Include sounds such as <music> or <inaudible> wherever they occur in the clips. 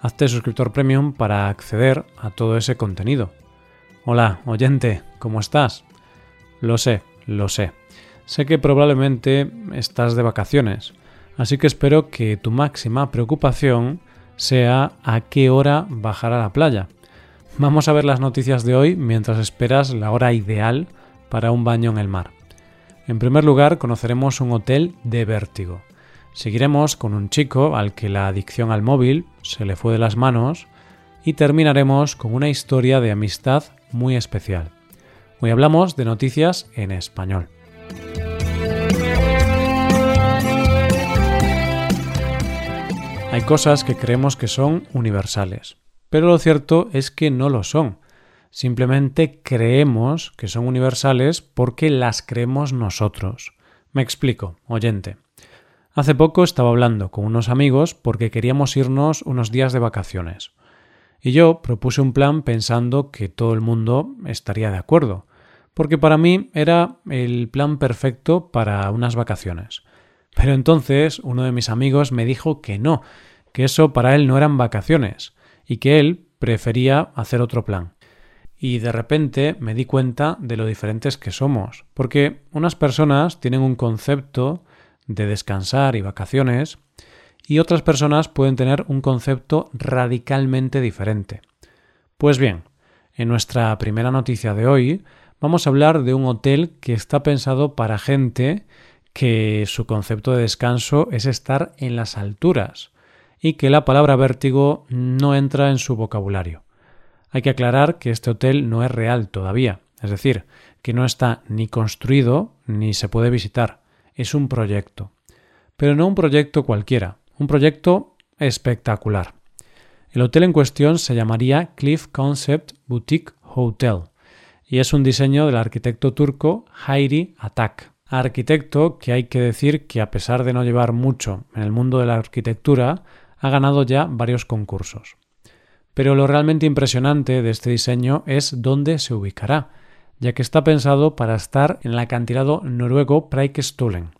Hazte suscriptor premium para acceder a todo ese contenido. Hola, oyente, ¿cómo estás? Lo sé, lo sé. Sé que probablemente estás de vacaciones, así que espero que tu máxima preocupación sea a qué hora bajar a la playa. Vamos a ver las noticias de hoy mientras esperas la hora ideal para un baño en el mar. En primer lugar, conoceremos un hotel de vértigo. Seguiremos con un chico al que la adicción al móvil se le fue de las manos y terminaremos con una historia de amistad muy especial. Hoy hablamos de noticias en español. Hay cosas que creemos que son universales, pero lo cierto es que no lo son. Simplemente creemos que son universales porque las creemos nosotros. Me explico, oyente. Hace poco estaba hablando con unos amigos porque queríamos irnos unos días de vacaciones. Y yo propuse un plan pensando que todo el mundo estaría de acuerdo, porque para mí era el plan perfecto para unas vacaciones. Pero entonces uno de mis amigos me dijo que no, que eso para él no eran vacaciones, y que él prefería hacer otro plan. Y de repente me di cuenta de lo diferentes que somos, porque unas personas tienen un concepto de descansar y vacaciones, y otras personas pueden tener un concepto radicalmente diferente. Pues bien, en nuestra primera noticia de hoy vamos a hablar de un hotel que está pensado para gente que su concepto de descanso es estar en las alturas y que la palabra vértigo no entra en su vocabulario. Hay que aclarar que este hotel no es real todavía, es decir, que no está ni construido ni se puede visitar es un proyecto. Pero no un proyecto cualquiera, un proyecto espectacular. El hotel en cuestión se llamaría Cliff Concept Boutique Hotel y es un diseño del arquitecto turco Hayri Atak. Arquitecto que hay que decir que a pesar de no llevar mucho en el mundo de la arquitectura, ha ganado ya varios concursos. Pero lo realmente impresionante de este diseño es dónde se ubicará, ya que está pensado para estar en el acantilado noruego Preikestolen,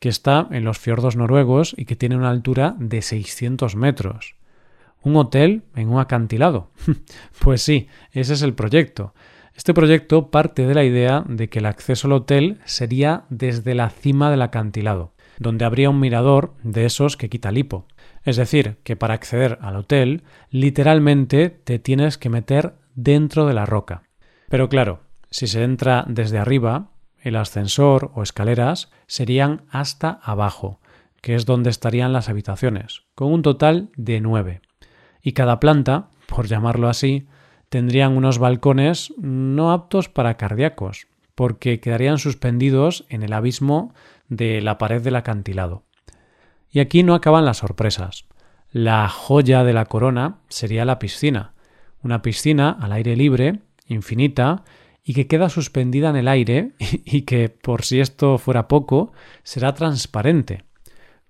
que está en los fiordos noruegos y que tiene una altura de 600 metros. ¿Un hotel en un acantilado? <laughs> pues sí, ese es el proyecto. Este proyecto parte de la idea de que el acceso al hotel sería desde la cima del acantilado, donde habría un mirador de esos que quita lipo. Es decir, que para acceder al hotel, literalmente te tienes que meter dentro de la roca. Pero claro, si se entra desde arriba, el ascensor o escaleras serían hasta abajo, que es donde estarían las habitaciones, con un total de nueve. Y cada planta, por llamarlo así, tendrían unos balcones no aptos para cardíacos, porque quedarían suspendidos en el abismo de la pared del acantilado. Y aquí no acaban las sorpresas. La joya de la corona sería la piscina, una piscina al aire libre, infinita, y que queda suspendida en el aire <laughs> y que, por si esto fuera poco, será transparente.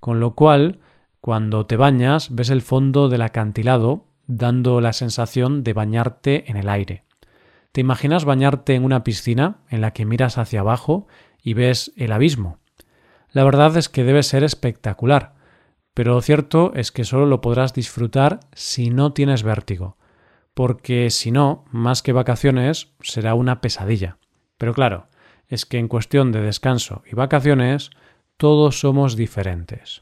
Con lo cual, cuando te bañas, ves el fondo del acantilado, dando la sensación de bañarte en el aire. ¿Te imaginas bañarte en una piscina en la que miras hacia abajo y ves el abismo? La verdad es que debe ser espectacular, pero lo cierto es que solo lo podrás disfrutar si no tienes vértigo porque si no, más que vacaciones, será una pesadilla. Pero claro, es que en cuestión de descanso y vacaciones, todos somos diferentes.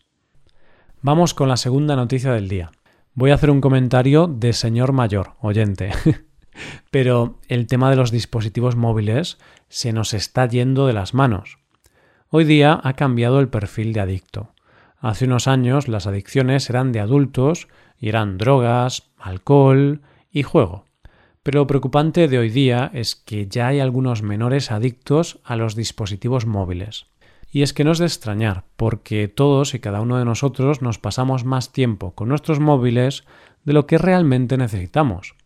Vamos con la segunda noticia del día. Voy a hacer un comentario de señor mayor, oyente. <laughs> Pero el tema de los dispositivos móviles se nos está yendo de las manos. Hoy día ha cambiado el perfil de adicto. Hace unos años las adicciones eran de adultos y eran drogas, alcohol, y juego. Pero lo preocupante de hoy día es que ya hay algunos menores adictos a los dispositivos móviles. Y es que no es de extrañar, porque todos y cada uno de nosotros nos pasamos más tiempo con nuestros móviles de lo que realmente necesitamos.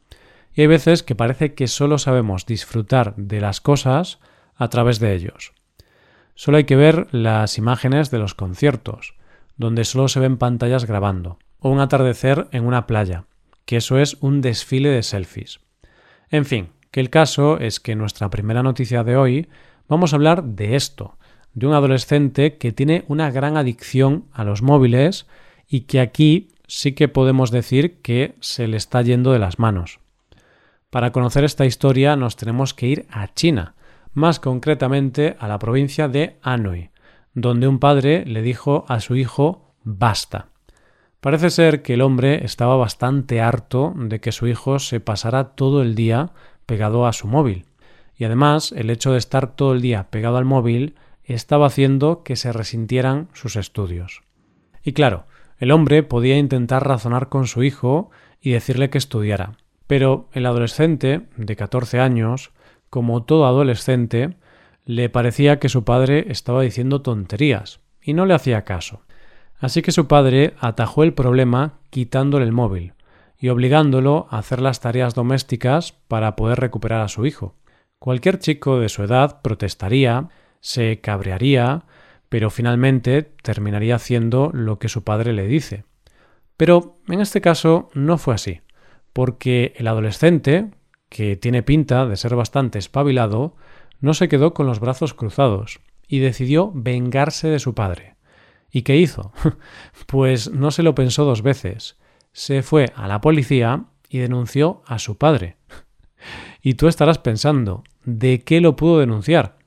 Y hay veces que parece que solo sabemos disfrutar de las cosas a través de ellos. Solo hay que ver las imágenes de los conciertos, donde solo se ven pantallas grabando, o un atardecer en una playa, que eso es un desfile de selfies. En fin, que el caso es que en nuestra primera noticia de hoy vamos a hablar de esto, de un adolescente que tiene una gran adicción a los móviles y que aquí sí que podemos decir que se le está yendo de las manos. Para conocer esta historia nos tenemos que ir a China, más concretamente a la provincia de Anhui, donde un padre le dijo a su hijo basta. Parece ser que el hombre estaba bastante harto de que su hijo se pasara todo el día pegado a su móvil. Y además el hecho de estar todo el día pegado al móvil estaba haciendo que se resintieran sus estudios. Y claro, el hombre podía intentar razonar con su hijo y decirle que estudiara. Pero el adolescente, de 14 años, como todo adolescente, le parecía que su padre estaba diciendo tonterías y no le hacía caso. Así que su padre atajó el problema quitándole el móvil y obligándolo a hacer las tareas domésticas para poder recuperar a su hijo. Cualquier chico de su edad protestaría, se cabrearía, pero finalmente terminaría haciendo lo que su padre le dice. Pero en este caso no fue así, porque el adolescente, que tiene pinta de ser bastante espabilado, no se quedó con los brazos cruzados y decidió vengarse de su padre. ¿Y qué hizo? <laughs> pues no se lo pensó dos veces. Se fue a la policía y denunció a su padre. <laughs> y tú estarás pensando, ¿de qué lo pudo denunciar?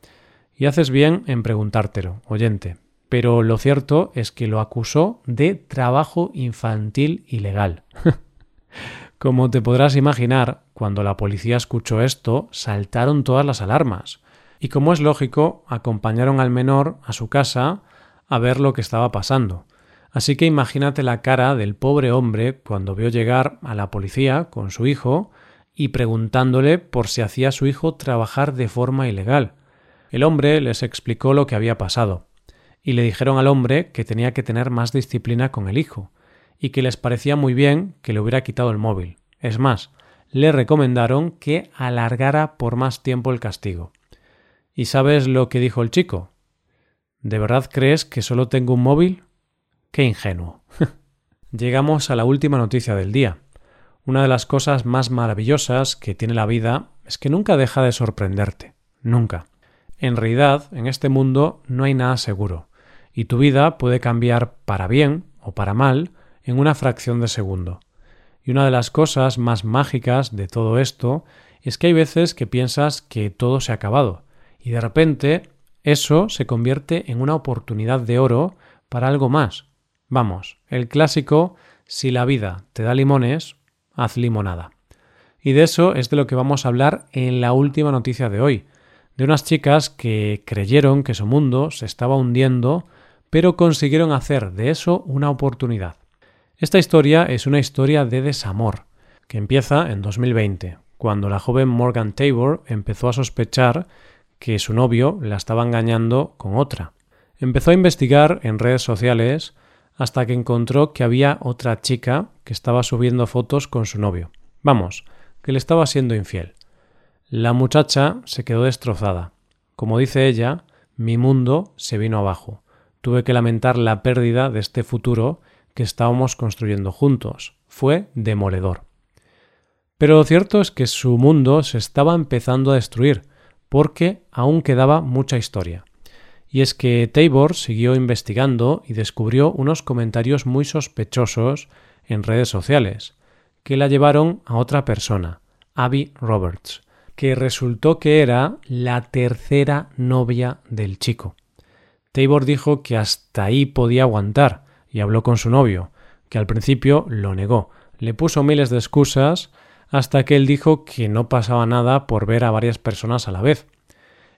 Y haces bien en preguntártelo, oyente. Pero lo cierto es que lo acusó de trabajo infantil ilegal. <laughs> Como te podrás imaginar, cuando la policía escuchó esto, saltaron todas las alarmas. Y como es lógico, acompañaron al menor a su casa a ver lo que estaba pasando. Así que imagínate la cara del pobre hombre cuando vio llegar a la policía con su hijo y preguntándole por si hacía su hijo trabajar de forma ilegal. El hombre les explicó lo que había pasado, y le dijeron al hombre que tenía que tener más disciplina con el hijo, y que les parecía muy bien que le hubiera quitado el móvil. Es más, le recomendaron que alargara por más tiempo el castigo. ¿Y sabes lo que dijo el chico? ¿De verdad crees que solo tengo un móvil? Qué ingenuo. <laughs> Llegamos a la última noticia del día. Una de las cosas más maravillosas que tiene la vida es que nunca deja de sorprenderte. Nunca. En realidad, en este mundo no hay nada seguro, y tu vida puede cambiar para bien o para mal en una fracción de segundo. Y una de las cosas más mágicas de todo esto es que hay veces que piensas que todo se ha acabado, y de repente eso se convierte en una oportunidad de oro para algo más. Vamos, el clásico si la vida te da limones, haz limonada. Y de eso es de lo que vamos a hablar en la última noticia de hoy, de unas chicas que creyeron que su mundo se estaba hundiendo, pero consiguieron hacer de eso una oportunidad. Esta historia es una historia de desamor, que empieza en 2020, cuando la joven Morgan Tabor empezó a sospechar que su novio la estaba engañando con otra. Empezó a investigar en redes sociales hasta que encontró que había otra chica que estaba subiendo fotos con su novio. Vamos, que le estaba siendo infiel. La muchacha se quedó destrozada. Como dice ella, mi mundo se vino abajo. Tuve que lamentar la pérdida de este futuro que estábamos construyendo juntos. Fue demoledor. Pero lo cierto es que su mundo se estaba empezando a destruir, porque aún quedaba mucha historia. Y es que Tabor siguió investigando y descubrió unos comentarios muy sospechosos en redes sociales, que la llevaron a otra persona, Abby Roberts, que resultó que era la tercera novia del chico. Tabor dijo que hasta ahí podía aguantar y habló con su novio, que al principio lo negó, le puso miles de excusas hasta que él dijo que no pasaba nada por ver a varias personas a la vez.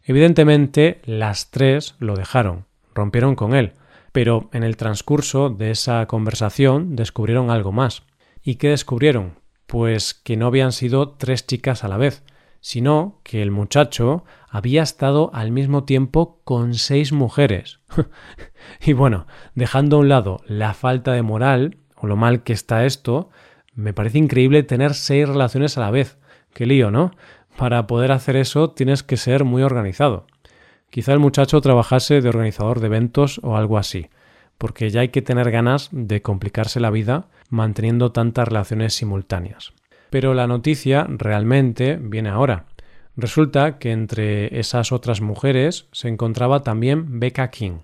Evidentemente, las tres lo dejaron, rompieron con él, pero en el transcurso de esa conversación descubrieron algo más. ¿Y qué descubrieron? Pues que no habían sido tres chicas a la vez, sino que el muchacho había estado al mismo tiempo con seis mujeres. <laughs> y bueno, dejando a un lado la falta de moral, o lo mal que está esto, me parece increíble tener seis relaciones a la vez. Qué lío, ¿no? Para poder hacer eso tienes que ser muy organizado. Quizá el muchacho trabajase de organizador de eventos o algo así, porque ya hay que tener ganas de complicarse la vida manteniendo tantas relaciones simultáneas. Pero la noticia realmente viene ahora. Resulta que entre esas otras mujeres se encontraba también Becca King.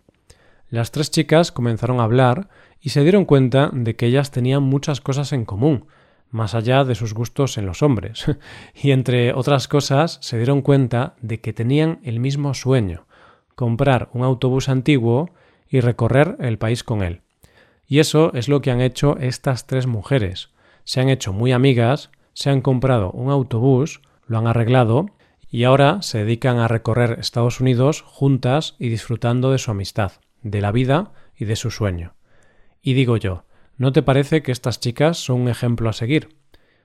Las tres chicas comenzaron a hablar y se dieron cuenta de que ellas tenían muchas cosas en común, más allá de sus gustos en los hombres. <laughs> y entre otras cosas se dieron cuenta de que tenían el mismo sueño, comprar un autobús antiguo y recorrer el país con él. Y eso es lo que han hecho estas tres mujeres. Se han hecho muy amigas, se han comprado un autobús, lo han arreglado y ahora se dedican a recorrer Estados Unidos juntas y disfrutando de su amistad, de la vida y de su sueño. Y digo yo, ¿no te parece que estas chicas son un ejemplo a seguir?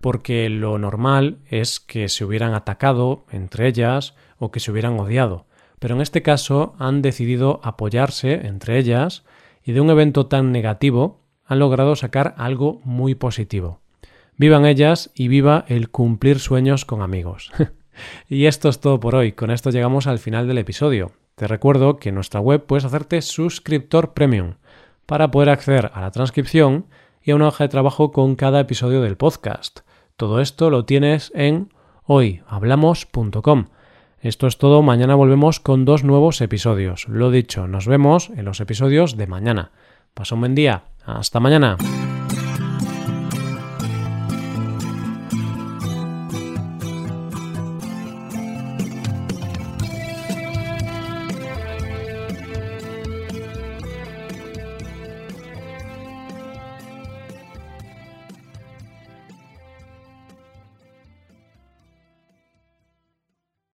Porque lo normal es que se hubieran atacado entre ellas o que se hubieran odiado, pero en este caso han decidido apoyarse entre ellas y de un evento tan negativo han logrado sacar algo muy positivo. Vivan ellas y viva el cumplir sueños con amigos. <laughs> y esto es todo por hoy. Con esto llegamos al final del episodio. Te recuerdo que en nuestra web puedes hacerte suscriptor premium para poder acceder a la transcripción y a una hoja de trabajo con cada episodio del podcast. Todo esto lo tienes en hoyhablamos.com. Esto es todo, mañana volvemos con dos nuevos episodios. Lo dicho, nos vemos en los episodios de mañana. Pasa un buen día. Hasta mañana.